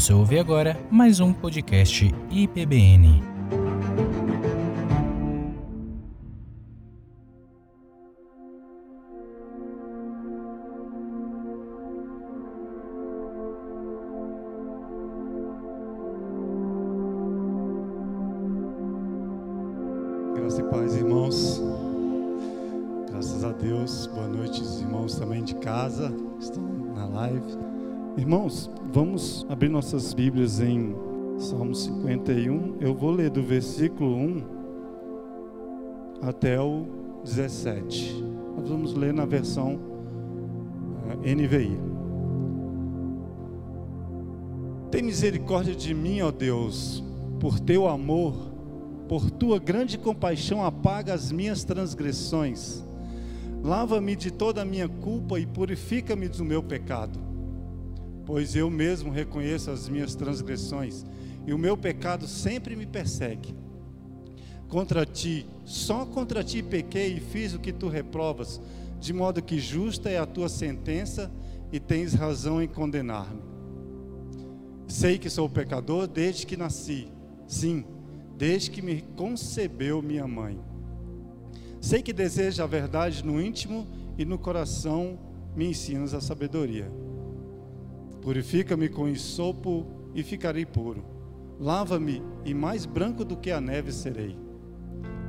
Você ouve agora mais um podcast IPBN. Nossas Bíblias em Salmo 51. Eu vou ler do versículo 1 até o 17. Nós vamos ler na versão eh, NVI. Tem misericórdia de mim, ó Deus, por teu amor, por tua grande compaixão, apaga as minhas transgressões. Lava-me de toda a minha culpa e purifica-me do meu pecado. Pois eu mesmo reconheço as minhas transgressões e o meu pecado sempre me persegue. Contra ti, só contra ti pequei e fiz o que tu reprovas, de modo que justa é a tua sentença e tens razão em condenar-me. Sei que sou pecador desde que nasci, sim, desde que me concebeu minha mãe. Sei que deseja a verdade no íntimo e no coração me ensinas a sabedoria. Purifica-me com ensopo e ficarei puro. Lava-me e mais branco do que a neve serei.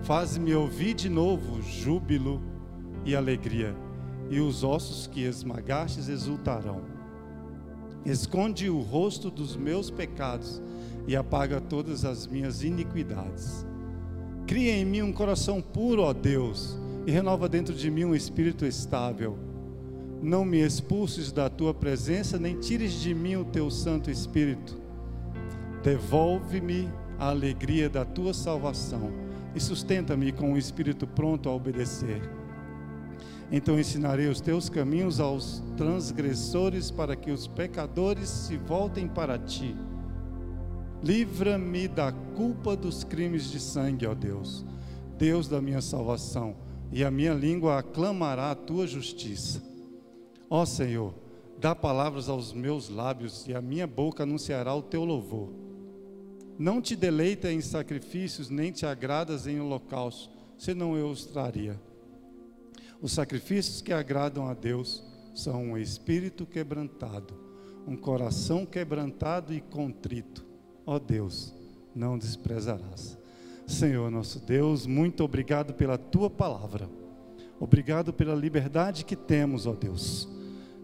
Faz-me ouvir de novo júbilo e alegria, e os ossos que esmagastes exultarão. Esconde o rosto dos meus pecados e apaga todas as minhas iniquidades. Cria em mim um coração puro, ó Deus, e renova dentro de mim um espírito estável. Não me expulses da tua presença, nem tires de mim o teu Santo Espírito. Devolve-me a alegria da tua salvação e sustenta-me com o espírito pronto a obedecer. Então ensinarei os teus caminhos aos transgressores, para que os pecadores se voltem para ti. Livra-me da culpa dos crimes de sangue, ó Deus, Deus da minha salvação, e a minha língua aclamará a tua justiça. Ó Senhor, dá palavras aos meus lábios, e a minha boca anunciará o teu louvor. Não te deleita em sacrifícios, nem te agradas em holocausto, senão eu os traria. Os sacrifícios que agradam a Deus são um espírito quebrantado, um coração quebrantado e contrito. Ó Deus, não desprezarás. Senhor nosso Deus, muito obrigado pela tua palavra. Obrigado pela liberdade que temos, ó Deus,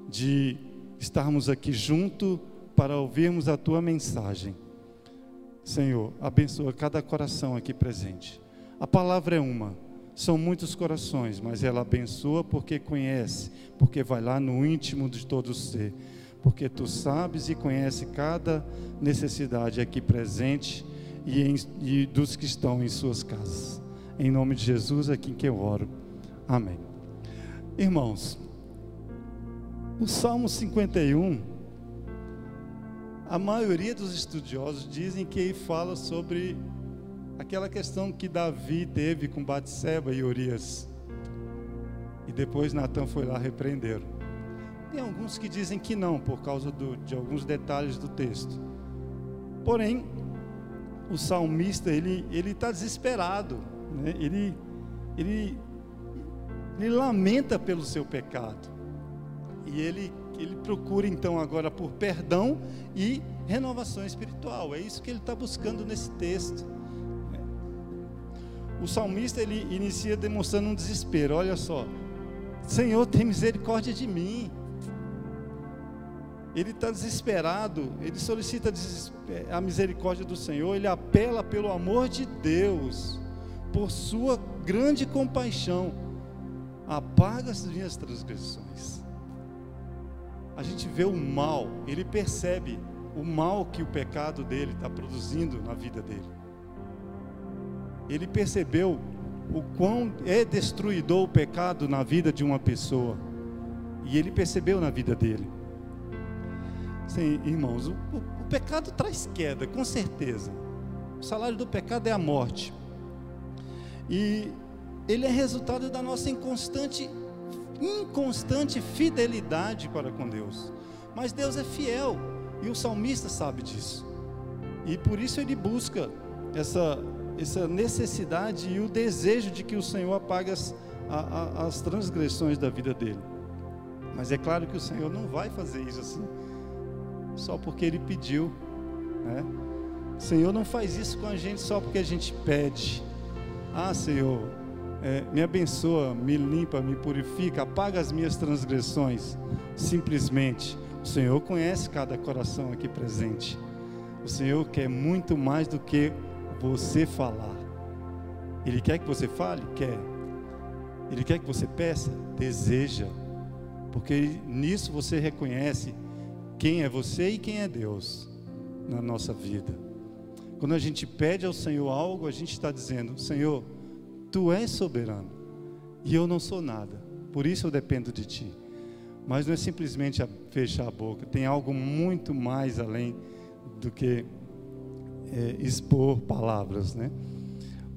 de estarmos aqui junto para ouvirmos a tua mensagem. Senhor, abençoa cada coração aqui presente. A palavra é uma, são muitos corações, mas ela abençoa porque conhece, porque vai lá no íntimo de todo ser, porque tu sabes e conhece cada necessidade aqui presente e, em, e dos que estão em suas casas. Em nome de Jesus, é aqui que eu oro. Amém. Irmãos, o Salmo 51 a maioria dos estudiosos dizem que ele fala sobre aquela questão que Davi teve com Batseba e Urias. E depois Natan foi lá repreender. Tem alguns que dizem que não, por causa do, de alguns detalhes do texto. Porém, o salmista ele está desesperado, né? ele, ele ele lamenta pelo seu pecado e ele ele procura então agora por perdão e renovação espiritual. É isso que ele está buscando nesse texto. O salmista ele inicia demonstrando um desespero. Olha só, Senhor, tem misericórdia de mim. Ele está desesperado, ele solicita a misericórdia do Senhor, ele apela pelo amor de Deus, por sua grande compaixão. Apaga as minhas transgressões a gente vê o mal, ele percebe o mal que o pecado dele está produzindo na vida dele. Ele percebeu o quão é destruidor o pecado na vida de uma pessoa. E ele percebeu na vida dele. Sim, irmãos, o, o, o pecado traz queda, com certeza. O salário do pecado é a morte. E ele é resultado da nossa inconstante inconstante fidelidade para com Deus. Mas Deus é fiel. E o salmista sabe disso. E por isso ele busca essa, essa necessidade e o desejo de que o Senhor apague as, a, a, as transgressões da vida dele. Mas é claro que o Senhor não vai fazer isso assim, só porque ele pediu. Né? O Senhor não faz isso com a gente só porque a gente pede. Ah, Senhor, é, me abençoa, me limpa, me purifica, apaga as minhas transgressões. Simplesmente, o Senhor conhece cada coração aqui presente. O Senhor quer muito mais do que você falar. Ele quer que você fale? Quer. Ele quer que você peça? Deseja. Porque nisso você reconhece quem é você e quem é Deus na nossa vida. Quando a gente pede ao Senhor algo, a gente está dizendo: Senhor, Tu és soberano e eu não sou nada, por isso eu dependo de Ti. Mas não é simplesmente fechar a boca, tem algo muito mais além do que é, expor palavras, né?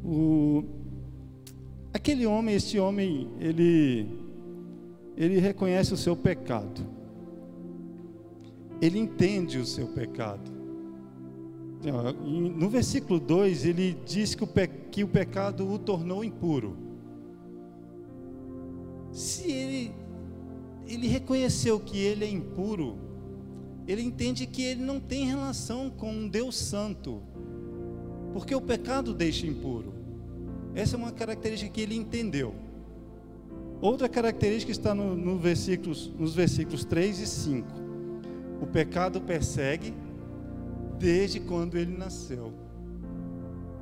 O, aquele homem, este homem, ele, ele reconhece o seu pecado, ele entende o seu pecado, no versículo 2, ele diz que o, que o pecado o tornou impuro. Se ele, ele reconheceu que ele é impuro, ele entende que ele não tem relação com um Deus santo, porque o pecado deixa impuro. Essa é uma característica que ele entendeu. Outra característica está no, no versículos, nos versículos 3 e 5. O pecado persegue, desde quando ele nasceu.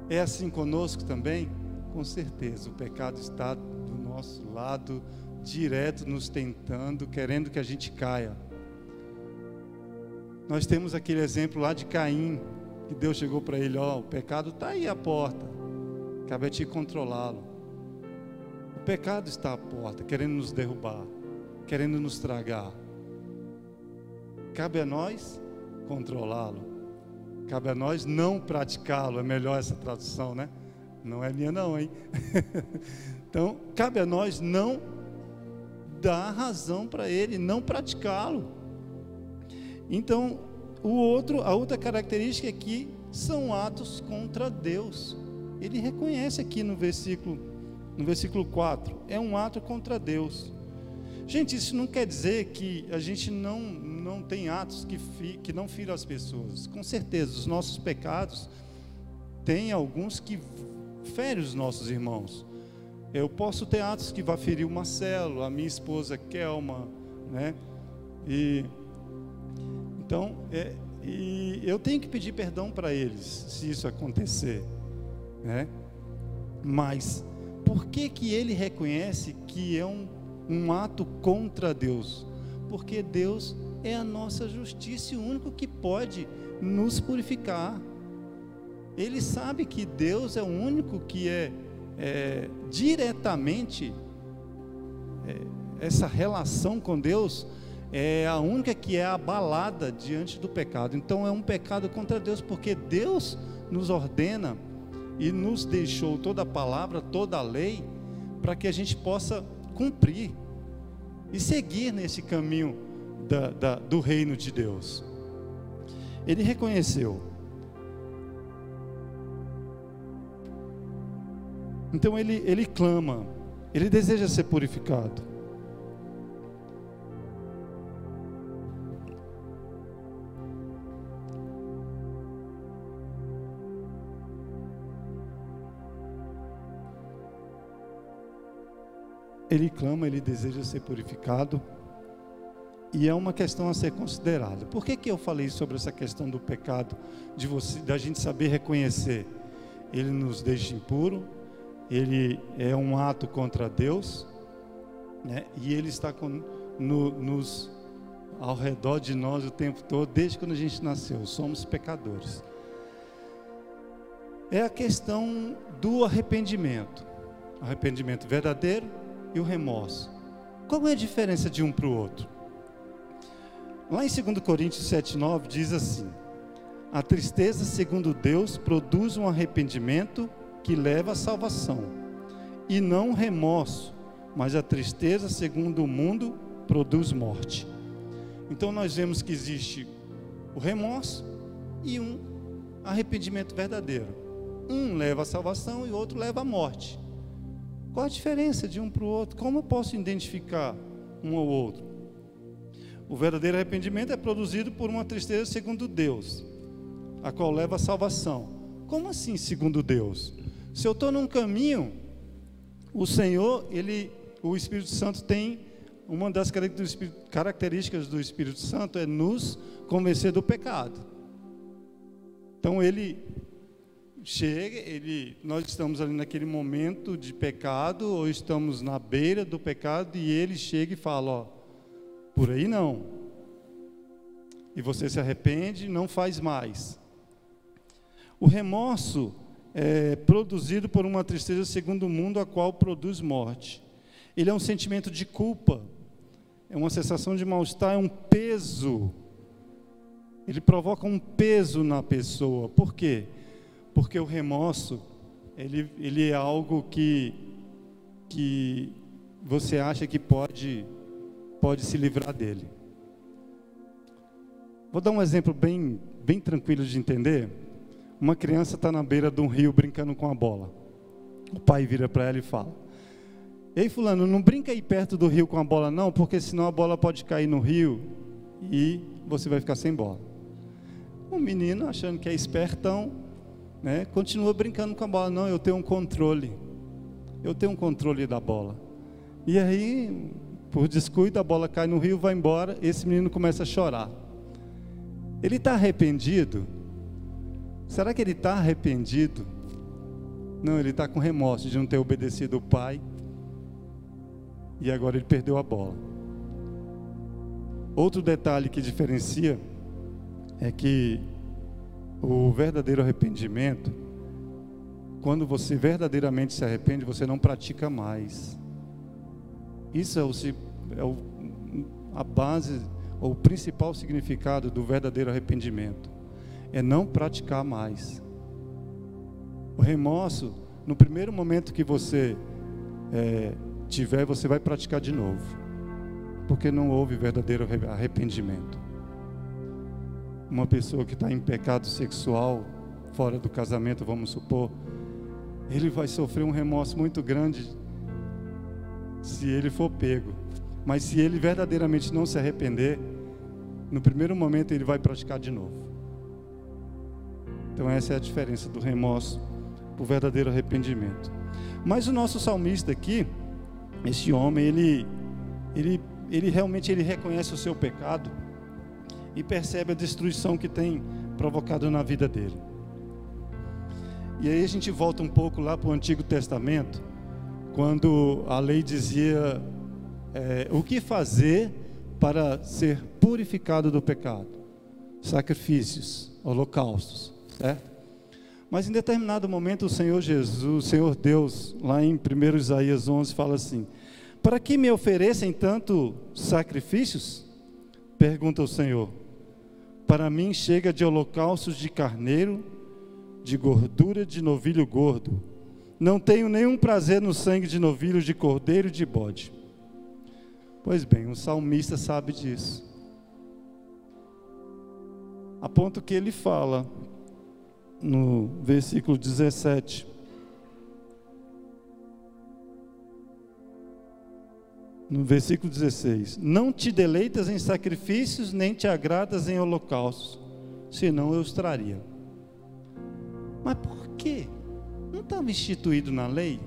É assim conosco também? Com certeza, o pecado está do nosso lado, direto nos tentando, querendo que a gente caia. Nós temos aquele exemplo lá de Caim, que Deus chegou para ele: Ó, oh, o pecado está aí à porta, cabe a ti controlá-lo. O pecado está à porta, querendo nos derrubar, querendo nos tragar. Cabe a nós controlá-lo. Cabe a nós não praticá-lo, é melhor essa tradução, né? Não é minha não, hein? então, cabe a nós não dar razão para ele, não praticá-lo. Então, o outro, a outra característica é que são atos contra Deus. Ele reconhece aqui no versículo no versículo 4, é um ato contra Deus. Gente, isso não quer dizer que a gente não, não tem atos que, fi, que não firam as pessoas. Com certeza, os nossos pecados têm alguns que ferem os nossos irmãos. Eu posso ter atos que vão ferir o Marcelo, a minha esposa Kelma, né? E então, é, e eu tenho que pedir perdão para eles se isso acontecer, né? Mas por que que ele reconhece que é um um ato contra Deus, porque Deus é a nossa justiça e o único que pode nos purificar. Ele sabe que Deus é o único que é, é diretamente é, essa relação com Deus é a única que é abalada diante do pecado. Então é um pecado contra Deus, porque Deus nos ordena e nos deixou toda a palavra, toda a lei, para que a gente possa cumprir e seguir nesse caminho da, da, do reino de Deus. Ele reconheceu. Então ele, ele clama, ele deseja ser purificado. Ele clama, ele deseja ser purificado. E é uma questão a ser considerada. Por que, que eu falei sobre essa questão do pecado, de você, da gente saber reconhecer? Ele nos deixa impuro, ele é um ato contra Deus, né? e ele está com, no, nos, ao redor de nós o tempo todo, desde quando a gente nasceu. Somos pecadores. É a questão do arrependimento. Arrependimento verdadeiro e o remorso. Qual é a diferença de um para o outro? Lá em 2 Coríntios 7,9 diz assim: A tristeza, segundo Deus, produz um arrependimento que leva à salvação, e não remorso, mas a tristeza, segundo o mundo, produz morte. Então nós vemos que existe o remorso e um arrependimento verdadeiro. Um leva à salvação e o outro leva à morte. Qual a diferença de um para o outro? Como eu posso identificar um ou outro? O verdadeiro arrependimento é produzido por uma tristeza segundo Deus, a qual leva à salvação. Como assim, segundo Deus? Se eu estou num caminho, o Senhor, ele, o Espírito Santo tem uma das características do Espírito Santo é nos convencer do pecado. Então ele chega, ele, nós estamos ali naquele momento de pecado ou estamos na beira do pecado e ele chega e fala, ó, por aí não. E você se arrepende, não faz mais. O remorso é produzido por uma tristeza segundo o mundo, a qual produz morte. Ele é um sentimento de culpa, é uma sensação de mal-estar, é um peso. Ele provoca um peso na pessoa. Por quê? Porque o remorso, ele, ele é algo que, que você acha que pode, pode se livrar dele. Vou dar um exemplo bem, bem tranquilo de entender. Uma criança está na beira de um rio brincando com a bola. O pai vira para ela e fala: Ei, Fulano, não brinca aí perto do rio com a bola, não, porque senão a bola pode cair no rio e você vai ficar sem bola. O menino, achando que é espertão, né, continua brincando com a bola. Não, eu tenho um controle. Eu tenho um controle da bola. E aí, por descuido, a bola cai no rio, vai embora. Esse menino começa a chorar. Ele está arrependido? Será que ele está arrependido? Não, ele está com remorso de não ter obedecido o pai e agora ele perdeu a bola. Outro detalhe que diferencia é que o verdadeiro arrependimento, quando você verdadeiramente se arrepende, você não pratica mais. Isso é, o, é o, a base, ou o principal significado do verdadeiro arrependimento: é não praticar mais. O remorso, no primeiro momento que você é, tiver, você vai praticar de novo, porque não houve verdadeiro arrependimento. Uma pessoa que está em pecado sexual, fora do casamento, vamos supor, ele vai sofrer um remorso muito grande se ele for pego. Mas se ele verdadeiramente não se arrepender, no primeiro momento ele vai praticar de novo. Então essa é a diferença do remorso para o verdadeiro arrependimento. Mas o nosso salmista aqui, esse homem, ele, ele, ele realmente ele reconhece o seu pecado e percebe a destruição que tem provocado na vida dele. E aí a gente volta um pouco lá para o Antigo Testamento, quando a lei dizia é, o que fazer para ser purificado do pecado: sacrifícios, holocaustos, certo? Mas em determinado momento o Senhor Jesus, o Senhor Deus, lá em 1 Isaías 11, fala assim: Para que me oferecem tanto sacrifícios? Pergunta o Senhor. Para mim chega de holocaustos de carneiro, de gordura de novilho gordo. Não tenho nenhum prazer no sangue de novilho, de cordeiro de bode. Pois bem, o salmista sabe disso. A ponto que ele fala: no versículo 17. No versículo 16: Não te deleitas em sacrifícios, nem te agradas em holocaustos, senão eu os traria. Mas por quê? Não estava instituído na lei?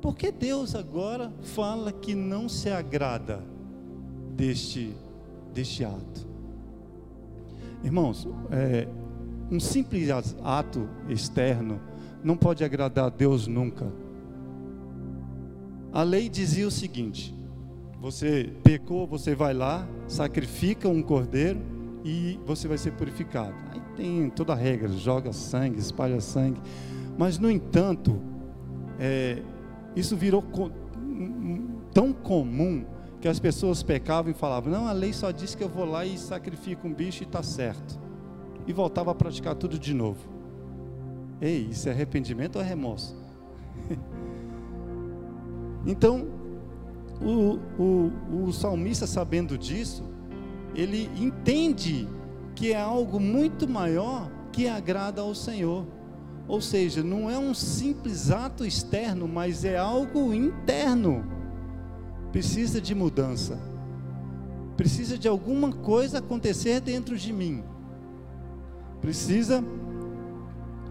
Por que Deus agora fala que não se agrada deste, deste ato? Irmãos, é, um simples ato externo não pode agradar a Deus nunca. A lei dizia o seguinte: você pecou, você vai lá, sacrifica um cordeiro e você vai ser purificado. Aí tem toda a regra, joga sangue, espalha sangue. Mas, no entanto, é, isso virou co tão comum que as pessoas pecavam e falavam: não, a lei só diz que eu vou lá e sacrifico um bicho e está certo e voltava a praticar tudo de novo. Ei, isso é arrependimento ou é remorso? então, o, o, o salmista, sabendo disso, ele entende que é algo muito maior que agrada ao Senhor. Ou seja, não é um simples ato externo, mas é algo interno. Precisa de mudança. Precisa de alguma coisa acontecer dentro de mim. Precisa,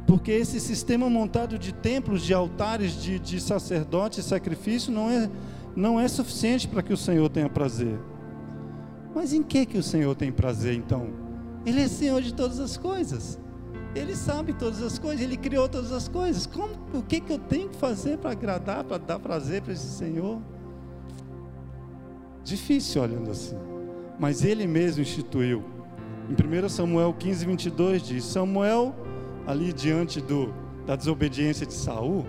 porque esse sistema montado de templos, de altares, de, de sacerdotes, sacrifício, não é, não é suficiente para que o Senhor tenha prazer. Mas em que que o Senhor tem prazer então? Ele é Senhor de todas as coisas. Ele sabe todas as coisas, ele criou todas as coisas. Como, o que, que eu tenho que fazer para agradar, para dar prazer para esse Senhor? Difícil olhando assim. Mas ele mesmo instituiu. Em 1 Samuel 15, 22 diz: Samuel, ali diante do, da desobediência de Saul,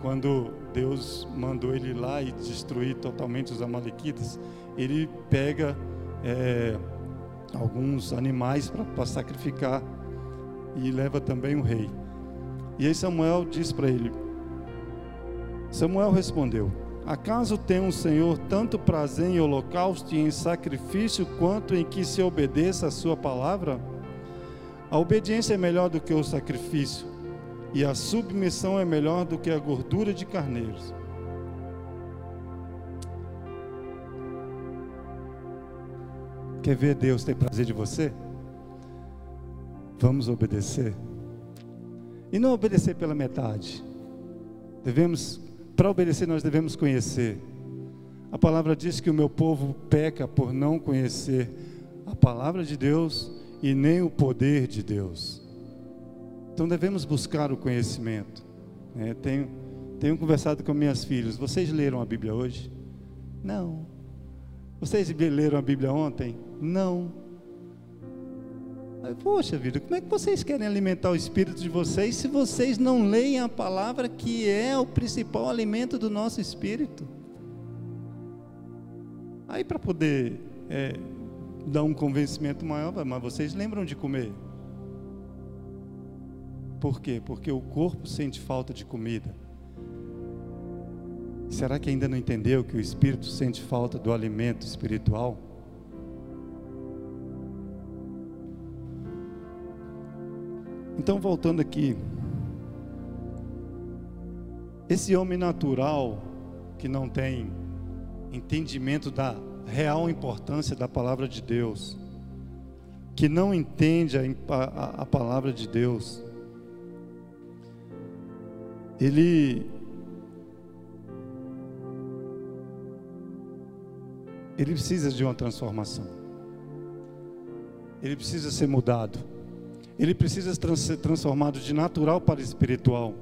quando Deus mandou ele ir lá e destruir totalmente os Amalequitas, ele pega é, alguns animais para sacrificar e leva também o rei. E aí Samuel diz para ele: Samuel respondeu: Acaso tem o um Senhor tanto prazer em holocausto e em sacrifício quanto em que se obedeça a sua palavra? A obediência é melhor do que o sacrifício, e a submissão é melhor do que a gordura de carneiros. Quer ver Deus ter prazer de você? Vamos obedecer. E não obedecer pela metade. Devemos, para obedecer, nós devemos conhecer. A palavra diz que o meu povo peca por não conhecer a palavra de Deus e nem o poder de Deus. Então devemos buscar o conhecimento. É, tenho, tenho conversado com minhas filhas. Vocês leram a Bíblia hoje? Não. Vocês leram a Bíblia ontem? Não. Poxa vida, como é que vocês querem alimentar o espírito de vocês se vocês não leem a palavra que é o principal alimento do nosso espírito? Aí para poder é, dar um convencimento maior, mas vocês lembram de comer? Por quê? Porque o corpo sente falta de comida. Será que ainda não entendeu que o espírito sente falta do alimento espiritual? Então, voltando aqui, esse homem natural que não tem entendimento da real importância da palavra de Deus, que não entende a, a, a palavra de Deus, ele ele precisa de uma transformação. Ele precisa ser mudado ele precisa ser transformado de natural para espiritual.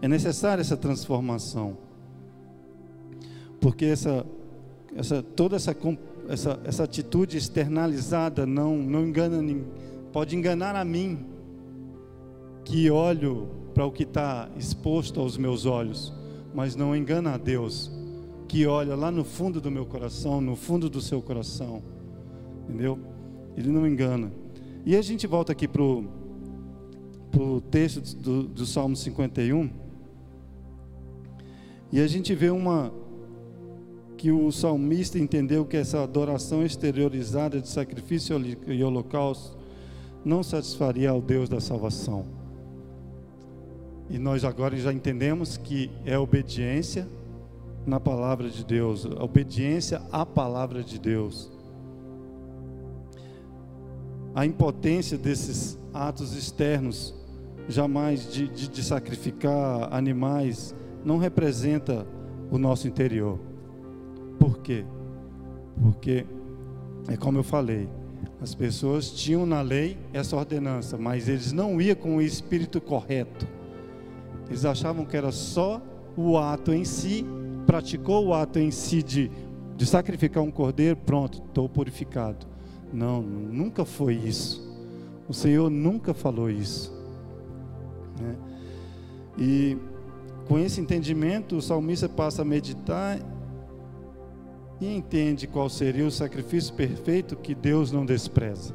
É necessária essa transformação. Porque essa, essa, toda essa, essa, essa atitude externalizada não, não engana, pode enganar a mim, que olho para o que está exposto aos meus olhos, mas não engana a Deus, que olha lá no fundo do meu coração, no fundo do seu coração, entendeu? Ele não engana. E a gente volta aqui para o texto do, do Salmo 51. E a gente vê uma que o salmista entendeu que essa adoração exteriorizada de sacrifício e holocausto não satisfaria ao Deus da salvação. E nós agora já entendemos que é obediência na palavra de Deus, obediência à palavra de Deus a impotência desses atos externos, jamais de, de, de sacrificar animais, não representa o nosso interior. Por quê? Porque, é como eu falei, as pessoas tinham na lei essa ordenança, mas eles não iam com o espírito correto. Eles achavam que era só o ato em si, praticou o ato em si de, de sacrificar um cordeiro, pronto, estou purificado. Não, nunca foi isso. O Senhor nunca falou isso. Né? E com esse entendimento, o salmista passa a meditar e entende qual seria o sacrifício perfeito que Deus não despreza.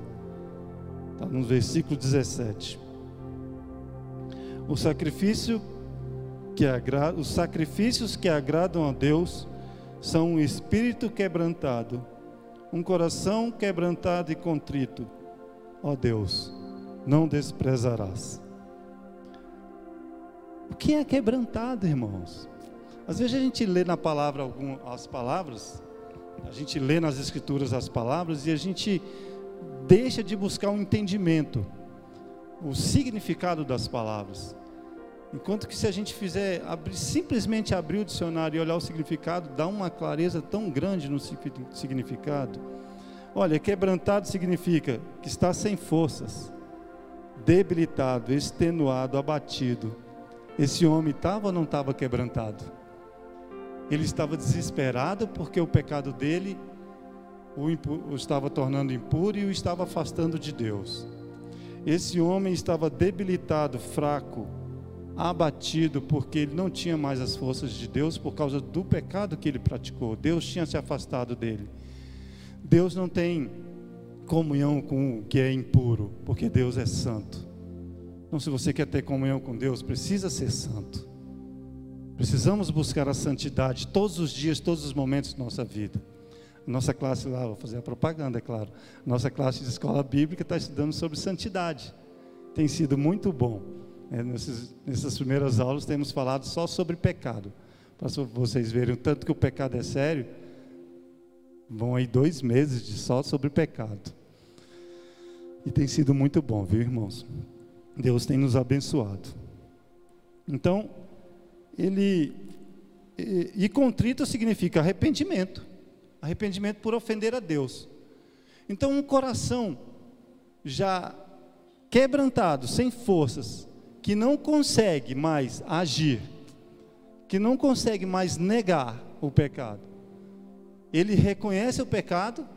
Está no versículo 17. O sacrifício que agrada, os sacrifícios que agradam a Deus são um espírito quebrantado um coração quebrantado e contrito, ó Deus, não desprezarás. O que é quebrantado, irmãos? Às vezes a gente lê na palavra algum, as palavras, a gente lê nas escrituras as palavras e a gente deixa de buscar um entendimento, o significado das palavras. Enquanto que se a gente fizer abrir, simplesmente abrir o dicionário e olhar o significado, dá uma clareza tão grande no significado. Olha, quebrantado significa que está sem forças, debilitado, extenuado, abatido. Esse homem estava ou não estava quebrantado? Ele estava desesperado porque o pecado dele o, o estava tornando impuro e o estava afastando de Deus. Esse homem estava debilitado, fraco, abatido porque ele não tinha mais as forças de Deus por causa do pecado que ele praticou. Deus tinha se afastado dele. Deus não tem comunhão com o que é impuro, porque Deus é santo. Então, se você quer ter comunhão com Deus, precisa ser santo. Precisamos buscar a santidade todos os dias, todos os momentos da nossa vida. Nossa classe lá, vou fazer a propaganda, é claro. Nossa classe de escola bíblica está estudando sobre santidade. Tem sido muito bom. É, nesses, nessas primeiras aulas temos falado só sobre pecado. Para vocês verem o tanto que o pecado é sério. Vão aí dois meses de só sobre pecado. E tem sido muito bom, viu, irmãos? Deus tem nos abençoado. Então, ele. E, e contrito significa arrependimento. Arrependimento por ofender a Deus. Então, um coração já quebrantado, sem forças, que não consegue mais agir, que não consegue mais negar o pecado, ele reconhece o pecado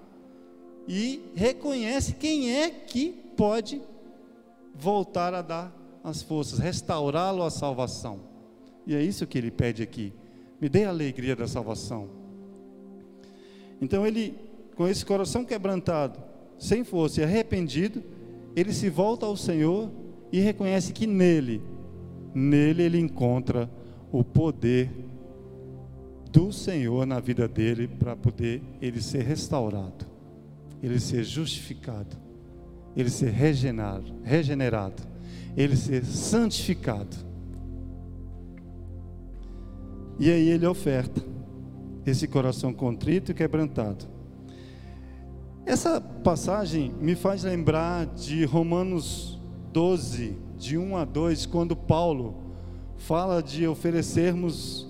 e reconhece quem é que pode voltar a dar as forças, restaurá-lo à salvação. E é isso que ele pede aqui. Me dê a alegria da salvação. Então ele, com esse coração quebrantado, sem força e arrependido, ele se volta ao Senhor e reconhece que nele, nele ele encontra o poder do Senhor na vida dele para poder ele ser restaurado, ele ser justificado, ele ser regenerado, regenerado, ele ser santificado. E aí ele oferta esse coração contrito e quebrantado. Essa passagem me faz lembrar de Romanos 12, de 1 a 2, quando Paulo fala de oferecermos,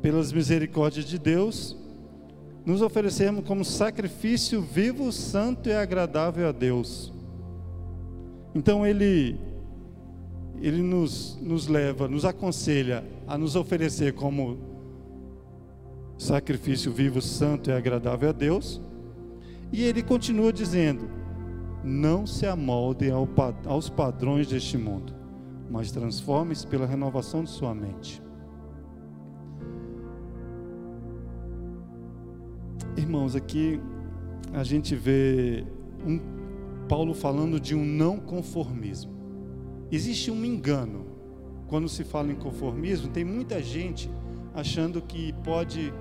pelas misericórdias de Deus, nos oferecermos como sacrifício vivo, santo e agradável a Deus. Então ele ele nos, nos leva, nos aconselha a nos oferecer como sacrifício vivo, santo e agradável a Deus. E ele continua dizendo: não se amoldem aos padrões deste mundo, mas transforme-se pela renovação de sua mente. Irmãos, aqui a gente vê um, Paulo falando de um não conformismo. Existe um engano quando se fala em conformismo. Tem muita gente achando que pode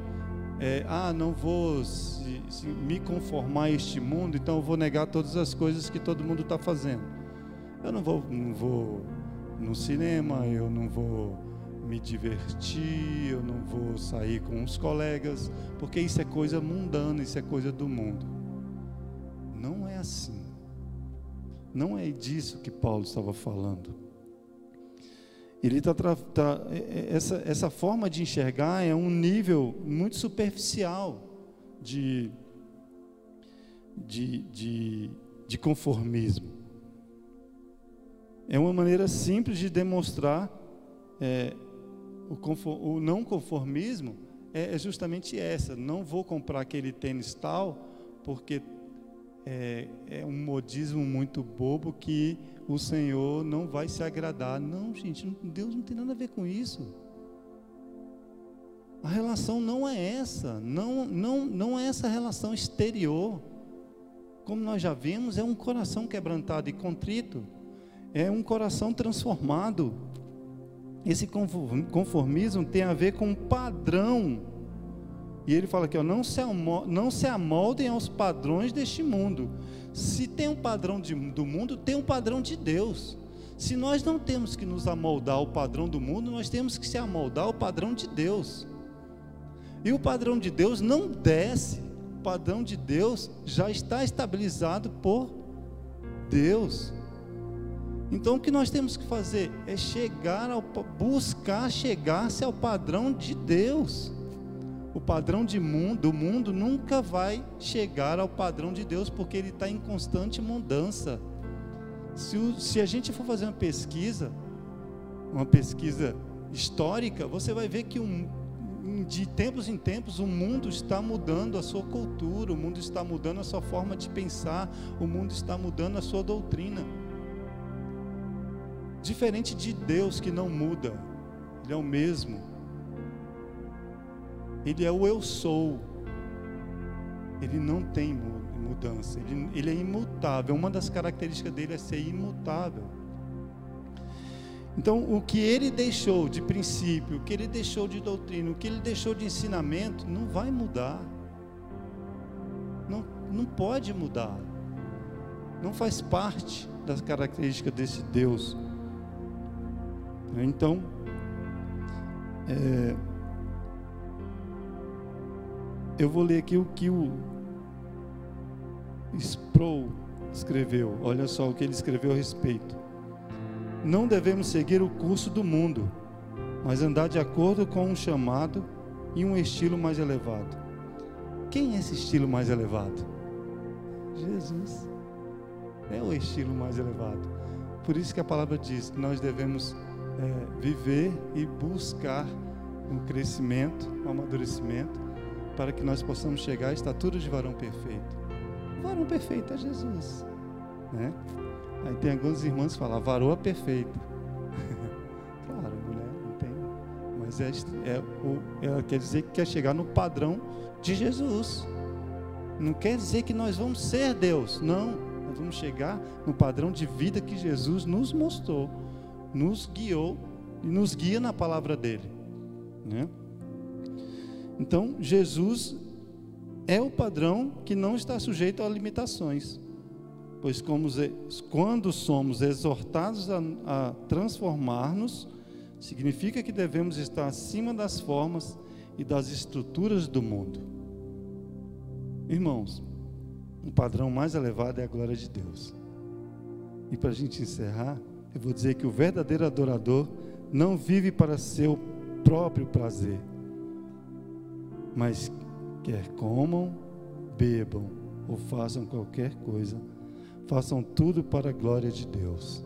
é, ah, não vou se, se me conformar a este mundo, então eu vou negar todas as coisas que todo mundo está fazendo. Eu não vou, não vou no cinema, eu não vou me divertir, eu não vou sair com os colegas, porque isso é coisa mundana, isso é coisa do mundo. Não é assim. Não é disso que Paulo estava falando. Ele tá, tá, é, é, essa, essa forma de enxergar é um nível muito superficial de, de, de, de conformismo. É uma maneira simples de demonstrar é, o, conform, o, não conformismo é, é justamente essa. Não vou comprar aquele tênis tal porque é, é um modismo muito bobo que o Senhor não vai se agradar. Não, gente, Deus não tem nada a ver com isso. A relação não é essa, não, não, não é essa relação exterior. Como nós já vimos, é um coração quebrantado e contrito, é um coração transformado. Esse conformismo tem a ver com um padrão E ele fala aqui, ó, não, se não se amoldem aos padrões deste mundo. Se tem um padrão de, do mundo, tem um padrão de Deus. Se nós não temos que nos amoldar ao padrão do mundo, nós temos que se amoldar ao padrão de Deus. E o padrão de Deus não desce. O padrão de Deus já está estabilizado por Deus. Então o que nós temos que fazer é chegar ao buscar chegar-se ao padrão de Deus. O padrão de mundo, do mundo nunca vai chegar ao padrão de Deus, porque ele está em constante mudança. Se, o, se a gente for fazer uma pesquisa, uma pesquisa histórica, você vai ver que um, de tempos em tempos o mundo está mudando a sua cultura, o mundo está mudando a sua forma de pensar, o mundo está mudando a sua doutrina. Diferente de Deus que não muda, Ele é o mesmo. Ele é o eu sou. Ele não tem mudança, ele, ele é imutável. Uma das características dele é ser imutável. Então, o que ele deixou de princípio, o que ele deixou de doutrina, o que ele deixou de ensinamento, não vai mudar. Não, não pode mudar. Não faz parte das características desse Deus. Então, é, eu vou ler aqui o que o Sproul escreveu. Olha só o que ele escreveu a respeito. Não devemos seguir o curso do mundo, mas andar de acordo com um chamado e um estilo mais elevado. Quem é esse estilo mais elevado? Jesus. É o estilo mais elevado. Por isso que a palavra diz que nós devemos é, viver e buscar um crescimento, um amadurecimento, para que nós possamos chegar à estatura de varão perfeito. Varão perfeito é Jesus, né? Aí tem alguns irmãos que falam, varoa perfeita. claro, mulher não tem, mas é, é, é, quer dizer que quer chegar no padrão de Jesus. Não quer dizer que nós vamos ser Deus, não. Nós vamos chegar no padrão de vida que Jesus nos mostrou nos guiou e nos guia na palavra dele. Né? Então, Jesus é o padrão que não está sujeito a limitações, pois como, quando somos exortados a, a transformar-nos, significa que devemos estar acima das formas e das estruturas do mundo. Irmãos, o padrão mais elevado é a glória de Deus. E para a gente encerrar, eu vou dizer que o verdadeiro adorador não vive para seu próprio prazer, mas quer comam, bebam ou façam qualquer coisa, façam tudo para a glória de Deus.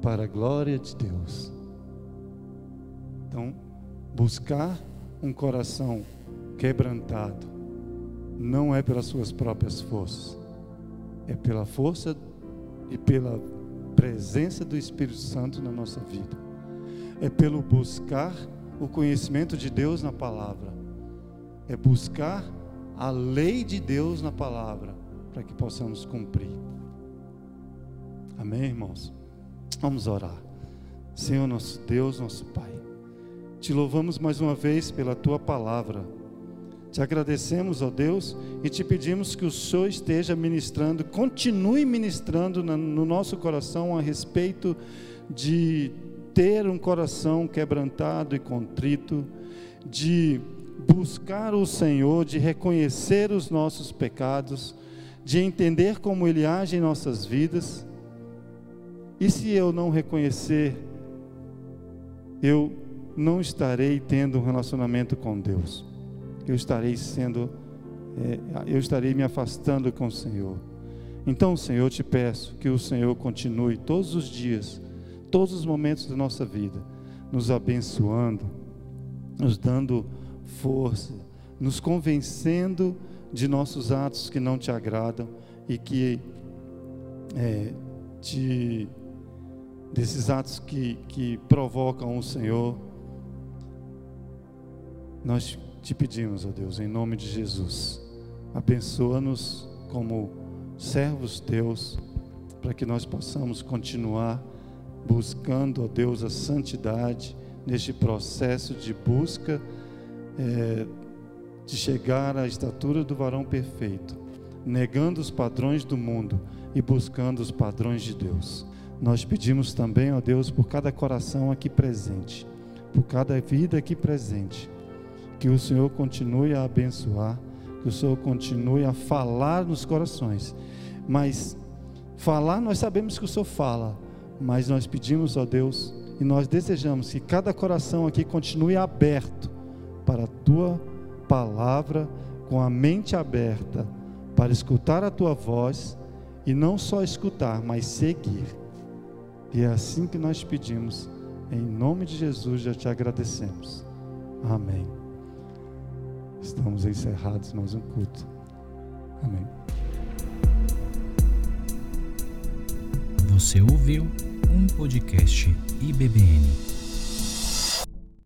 Para a glória de Deus. Então, buscar um coração quebrantado não é pelas suas próprias forças, é pela força e pela presença do Espírito Santo na nossa vida. É pelo buscar o conhecimento de Deus na palavra. É buscar a lei de Deus na palavra para que possamos cumprir. Amém, irmãos? Vamos orar. Senhor nosso Deus, nosso Pai, te louvamos mais uma vez pela tua palavra te agradecemos, ó Deus, e te pedimos que o Senhor esteja ministrando, continue ministrando no nosso coração a respeito de ter um coração quebrantado e contrito, de buscar o Senhor, de reconhecer os nossos pecados, de entender como Ele age em nossas vidas. E se eu não reconhecer, eu não estarei tendo um relacionamento com Deus eu estarei sendo, é, eu estarei me afastando com o Senhor. Então, Senhor, eu te peço que o Senhor continue todos os dias, todos os momentos da nossa vida, nos abençoando, nos dando força, nos convencendo de nossos atos que não te agradam e que é, te, desses atos que, que provocam o Senhor. Nós te pedimos, ó Deus, em nome de Jesus, abençoa-nos como servos teus, para que nós possamos continuar buscando, ó Deus, a santidade neste processo de busca é, de chegar à estatura do varão perfeito, negando os padrões do mundo e buscando os padrões de Deus. Nós pedimos também, ó Deus, por cada coração aqui presente, por cada vida aqui presente, que o Senhor continue a abençoar, que o Senhor continue a falar nos corações. Mas falar, nós sabemos que o Senhor fala, mas nós pedimos, ó Deus, e nós desejamos que cada coração aqui continue aberto para a tua palavra, com a mente aberta, para escutar a tua voz e não só escutar, mas seguir. E é assim que nós pedimos, em nome de Jesus já te agradecemos. Amém. Estamos encerrados mais um culto. Amém. Você ouviu um podcast IBBN.